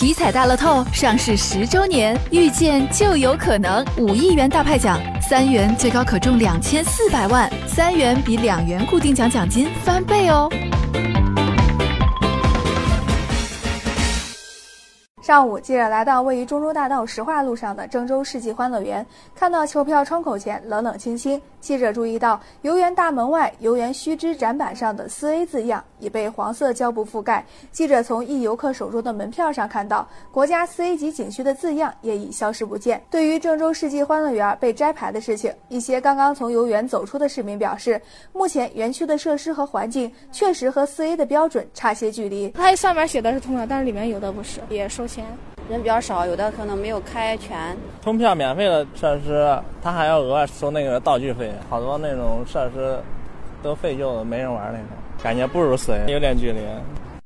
体彩大乐透上市十周年，遇见就有可能五亿元大派奖，三元最高可中两千四百万，三元比两元固定奖奖金翻倍哦。上午，记者来到位于中州大道石化路上的郑州世纪欢乐园，看到球票窗口前冷冷清清。记者注意到，游园大门外游园须知展板上的四 A 字样已被黄色胶布覆盖。记者从一游客手中的门票上看到，国家四 A 级景区的字样也已消失不见。对于郑州世纪欢乐园被摘牌的事情，一些刚刚从游园走出的市民表示，目前园区的设施和环境确实和四 A 的标准差些距离。它上面写的是通票，但是里面有的不是，也收钱。人比较少，有的可能没有开全。通票免费的设施，他还要额外收那个道具费。好多那种设施都废旧了，没人玩那种，感觉不如死人有点距离。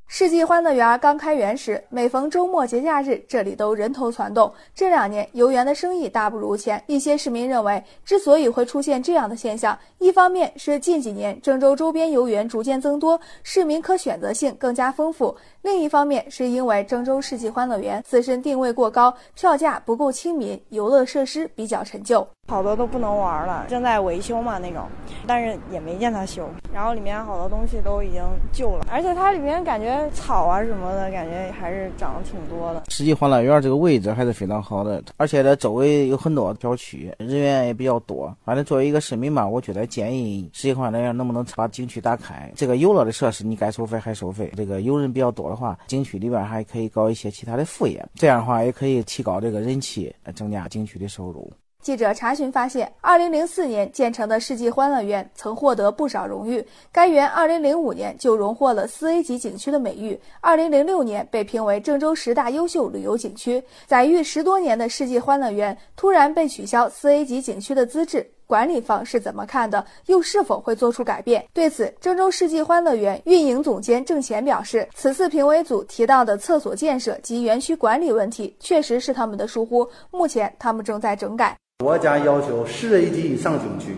世纪欢乐园刚开园时，每逢周末节假日，这里都人头攒动。这两年游园的生意大不如前。一些市民认为，之所以会出现这样的现象，一方面是近几年郑州周边游园逐渐增多，市民可选择性更加丰富；另一方面是因为郑州世纪欢乐园自身定位过高，票价不够亲民，游乐设施比较陈旧。好多都不能玩了，正在维修嘛那种，但是也没见他修。然后里面好多东西都已经旧了，而且它里面感觉草啊什么的，感觉还是长得挺多的。世纪欢乐园这个位置还是非常好的，而且它周围有很多小区，人员也比较多。反正作为一个市民嘛，我觉得建议世纪欢乐园能不能把景区打开？这个游乐的设施你该收费还收费。这个游人比较多的话，景区里边还可以搞一些其他的副业，这样的话也可以提高这个人气，增加景区的收入。记者查询发现，二零零四年建成的世纪欢乐园曾获得不少荣誉。该园二零零五年就荣获了四 A 级景区的美誉，二零零六年被评为郑州十大优秀旅游景区。载誉十多年的世纪欢乐园突然被取消四 A 级景区的资质，管理方是怎么看的？又是否会做出改变？对此，郑州世纪欢乐园运营总监郑贤表示，此次评委组提到的厕所建设及园区管理问题，确实是他们的疏忽，目前他们正在整改。国家要求四 A 级以上景区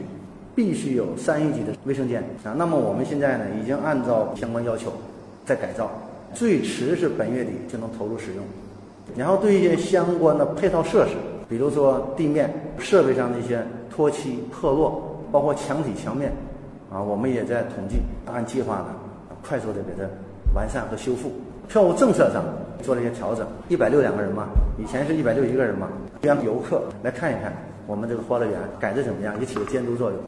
必须有三 A 级的卫生间啊，那么我们现在呢已经按照相关要求在改造，最迟是本月底就能投入使用。然后对一些相关的配套设施，比如说地面设备上的一些脱漆破落，包括墙体墙面啊，我们也在统计，按计划呢快速的给它完善和修复。票务政策上做了一些调整，一百六两个人嘛，以前是一百六一个人嘛，让游客来看一看我们这个欢乐园改的怎么样，也起了监督作用。